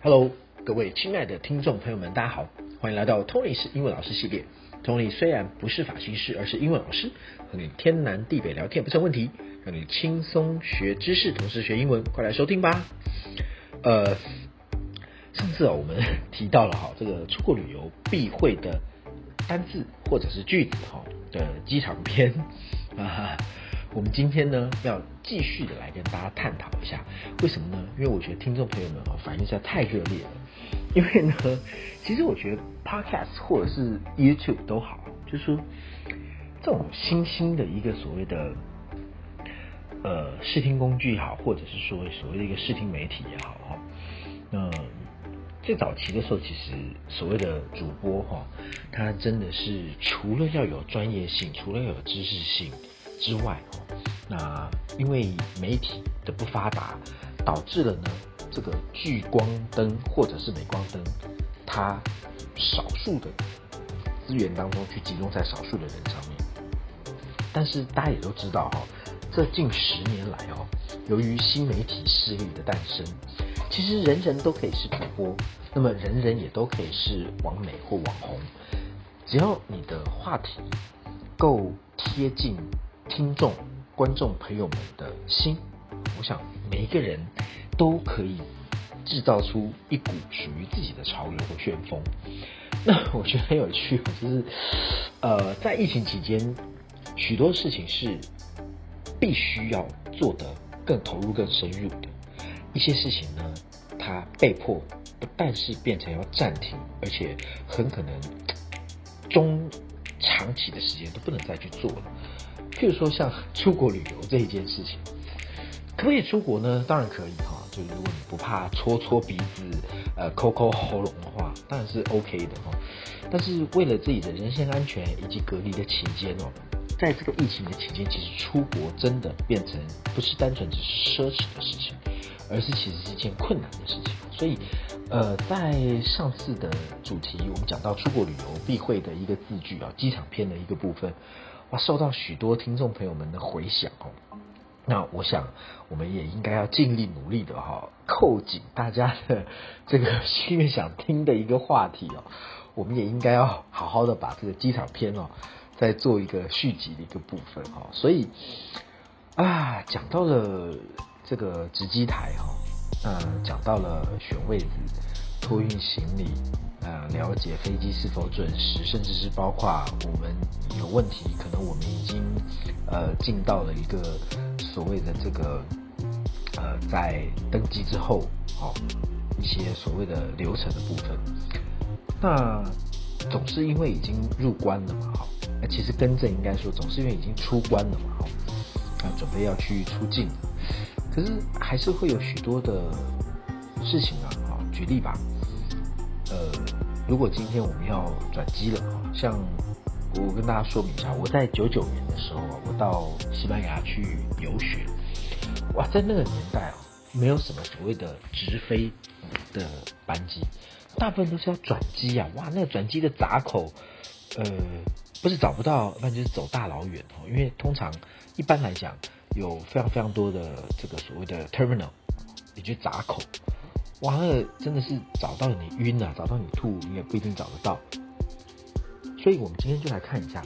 Hello，各位亲爱的听众朋友们，大家好，欢迎来到 Tony 是英文老师系列。Tony 虽然不是法西师，而是英文老师，和你天南地北聊天不成问题，让你轻松学知识，同时学英文，快来收听吧。呃，上次啊，我们提到了哈，这个出国旅游必会的单字或者是句子哈的机场篇啊。我们今天呢，要继续的来跟大家探讨一下，为什么呢？因为我觉得听众朋友们啊，反应实在太热烈了。因为呢，其实我觉得 Podcast 或者是 YouTube 都好，就是说这种新兴的一个所谓的呃视听工具也好，或者是说所谓的一个视听媒体也好哈。那最早期的时候，其实所谓的主播哈，他真的是除了要有专业性，除了要有知识性。之外，那因为媒体的不发达，导致了呢这个聚光灯或者是镁光灯，它少数的资源当中去集中在少数的人上面。但是大家也都知道哈，这近十年来哦，由于新媒体势力的诞生，其实人人都可以是主播，那么人人也都可以是网美或网红，只要你的话题够贴近。听众、观众朋友们的心，我想每一个人都可以制造出一股属于自己的潮流和旋风。那我觉得很有趣，就是呃，在疫情期间，许多事情是必须要做得更投入、更深入的。一些事情呢，它被迫不但是变成要暂停，而且很可能中长期的时间都不能再去做了。譬如说像出国旅游这一件事情，可不可以出国呢？当然可以哈，就是如果你不怕搓搓鼻子、呃抠抠喉咙的话，当然是 OK 的哈。但是为了自己的人身安全以及隔离的期间哦，在这个疫情的期间，其实出国真的变成不是单纯只是奢侈的事情，而是其实是一件困难的事情。所以，呃，在上次的主题我们讲到出国旅游必会的一个字句啊，机场篇的一个部分。哇，受到许多听众朋友们的回响哦。那我想，我们也应该要尽力努力的哈，扣紧大家的这个心愿想听的一个话题哦。我们也应该要好好的把这个机场篇哦，再做一个续集的一个部分哦。所以啊，讲到了这个值机台哈，嗯，讲到了选位置、托运行李。呃，了解飞机是否准时，甚至是包括我们有问题，可能我们已经呃进到了一个所谓的这个呃在登机之后，好一些所谓的流程的部分。那总是因为已经入关了嘛，好，那其实更正应该说，总是因为已经出关了嘛，好，那准备要去出境，可是还是会有许多的事情啊，举例吧。呃，如果今天我们要转机了，像我跟大家说明一下，我在九九年的时候，我到西班牙去游学，哇，在那个年代啊，没有什么所谓的直飞的班机，大部分都是要转机啊，哇，那个转机的闸口，呃，不是找不到，那就是走大老远哦，因为通常一般来讲，有非常非常多的这个所谓的 terminal，也就闸口。哇，那真的是找到你晕啊，找到你吐，你也不一定找得到。所以，我们今天就来看一下，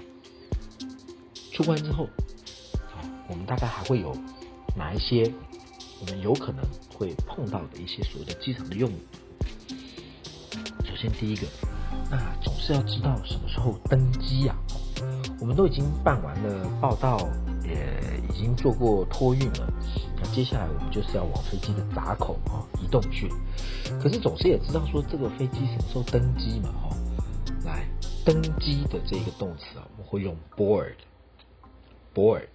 出关之后，我们大概还会有哪一些我们有可能会碰到的一些所谓的机场的用语。首先，第一个，那总是要知道什么时候登机呀。我们都已经办完了报到，也已经做过托运了。接下来我们就是要往飞机的闸口啊移动去。可是总是也知道说这个飞机什么时候登机嘛？哈，来登机的这个动词啊，我们会用 board，board。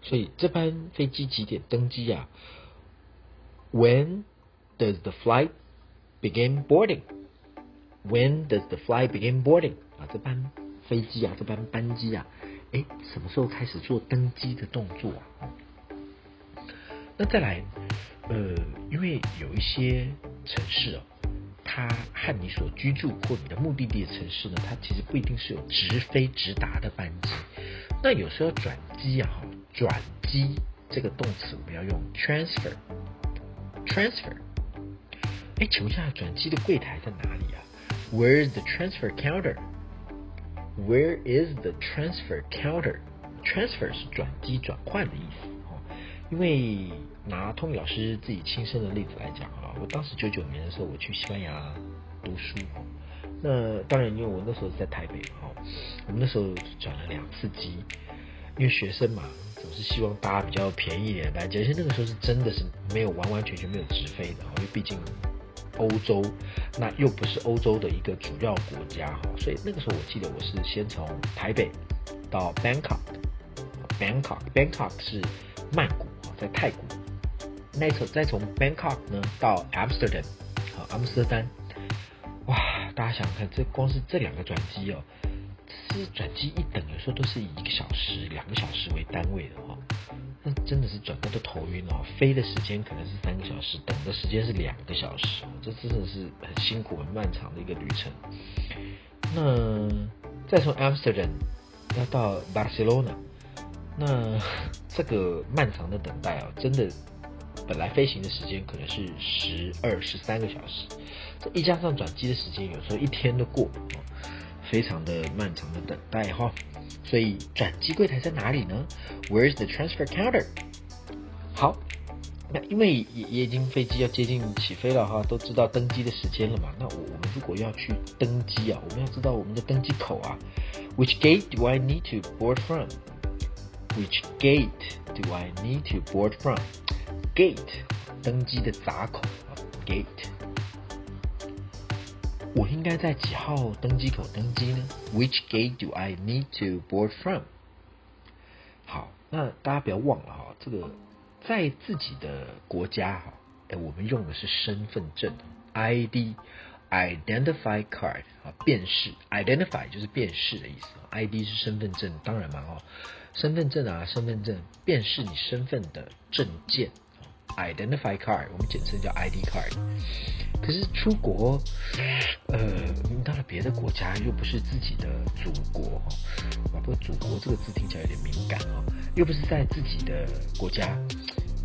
所以这班飞机几点登机啊？When does the flight begin boarding？When does the flight begin boarding？啊，这班。飞机啊，这班班机啊，哎，什么时候开始做登机的动作？那再来，呃，因为有一些城市哦，它和你所居住或你的目的地的城市呢，它其实不一定是有直飞直达的班机。那有时候转机啊，转机这个动词我们要用 transfer，transfer。哎，请问一下，转机的柜台在哪里啊？Where is the transfer counter? Where is the transfer counter? Transfer 是转机转换的意思哦。因为拿托尼老师自己亲身的例子来讲啊，我当时九九年的时候我去西班牙读书，那当然因为我那时候是在台北哈，我们那时候转了两次机，因为学生嘛总是希望搭比较便宜一点的班机，而且那个时候是真的是没有完完全全没有直飞的，因为毕竟。欧洲，那又不是欧洲的一个主要国家哈，所以那个时候我记得我是先从台北到 Bangkok，Bangkok，Bangkok 是曼谷在泰国，那时候再从 Bangkok 呢到 Amsterdam，好，阿姆斯特丹，哇，大家想想看，这光是这两个转机哦，是转机一等，有时候都是以一个小时、两个小时为单位的哈。那真的是转的都头晕哦，飞的时间可能是三个小时，等的时间是两个小时，这真的是很辛苦、很漫长的一个旅程。那再从 Amsterdam 要到 Barcelona，那这个漫长的等待啊，真的本来飞行的时间可能是十二、十三个小时，这一加上转机的时间，有时候一天都过，非常的漫长的等待哈。所以转机柜台在哪里呢？Where is the transfer counter？好，那因为也也已经飞机要接近起飞了哈，都知道登机的时间了嘛。那我我们如果要去登机啊，我们要知道我们的登机口啊。Which gate do I need to board from？Which gate do I need to board from？Gate 登机的闸口，gate。我应该在几号登机口登机呢？Which gate do I need to board from？好，那大家不要忘了哈，这个在自己的国家哈，哎，我们用的是身份证，ID，identify card 啊，辨识，identify 就是辨识的意思，ID 是身份证，当然嘛哦，身份证啊，身份证辨识你身份的证件。Identify card，我们简称叫 ID card。可是出国，呃，到了别的国家，又不是自己的祖国，啊，不过祖国这个字听起来有点敏感哦，又不是在自己的国家，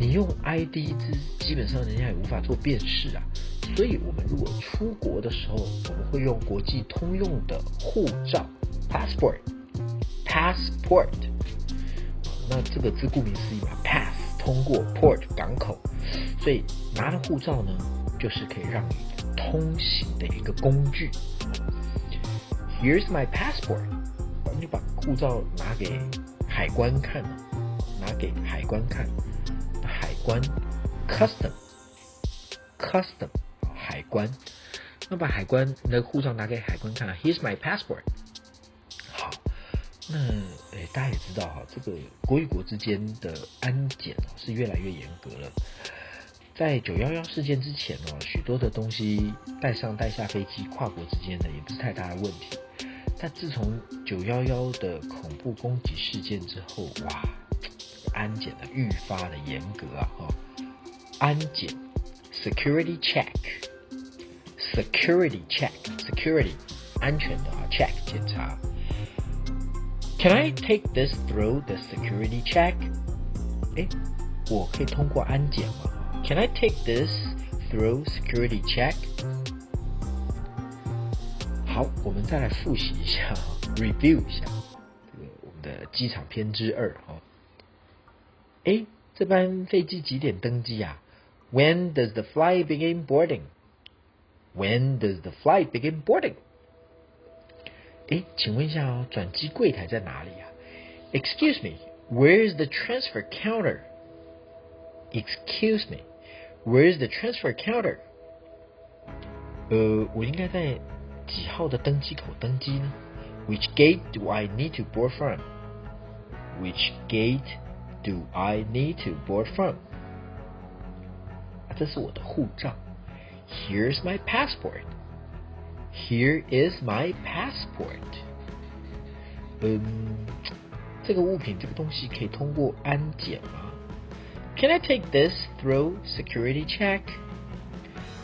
你用 ID 字，基本上人家也无法做辨识啊。所以我们如果出国的时候，我们会用国际通用的护照 （passport），passport。那这个字顾名思义嘛，pass。通过 port 港口，所以拿着护照呢，就是可以让你通行的一个工具。Here's my passport，我们就把护照拿给海关看，拿给海关看，海关 custom，custom 海关，那把海关的护照拿给海关看，Here's my passport。那诶，大家也知道哈，这个国与国之间的安检是越来越严格了。在九幺幺事件之前哦，许多的东西带上带下飞机，跨国之间的也不是太大的问题。但自从九幺幺的恐怖攻击事件之后，哇，安检的愈发的严格啊哈，安检 security check，security check，security 安全的啊 check 检查。Can I take this through the security check？哎，我可以通过安检吗？Can I take this through security check？好，我们再来复习一下，review 一下这个我们的机场篇之二哦。哎，这班飞机几点登机啊？When does the flight begin boarding？When does the flight begin boarding？ 哎，请问一下哦，转机柜台在哪里啊？Excuse me, where is the transfer counter? Excuse me, where is the transfer counter? 呃，我应该在几号的登机口登机呢？Which gate do I need to board from? Which gate do I need to board from? 啊，这是我的护照。Here's my passport. Here is my passport。嗯，这个物品这个东西可以通过安检吗？Can I take this through security check?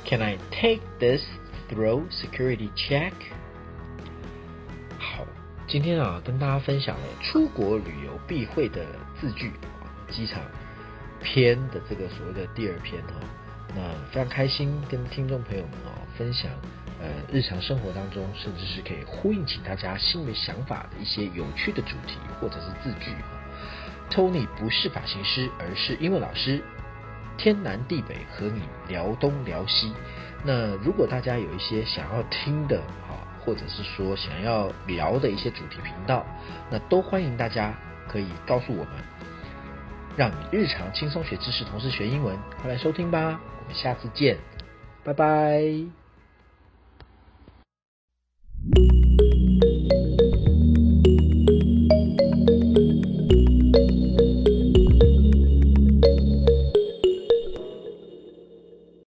Can I take this through security check? 好，今天啊，跟大家分享了出国旅游必会的字句，机场篇的这个所谓的第二篇哈。那非常开心跟听众朋友们啊分享，呃，日常生活当中，甚至是可以呼应起大家心里想法的一些有趣的主题或者是字句。Tony 不是发型师，而是英文老师，天南地北和你聊东聊西。那如果大家有一些想要听的啊，或者是说想要聊的一些主题频道，那都欢迎大家可以告诉我们，让你日常轻松学知识，同时学英文，快来收听吧！我们下次见，拜拜。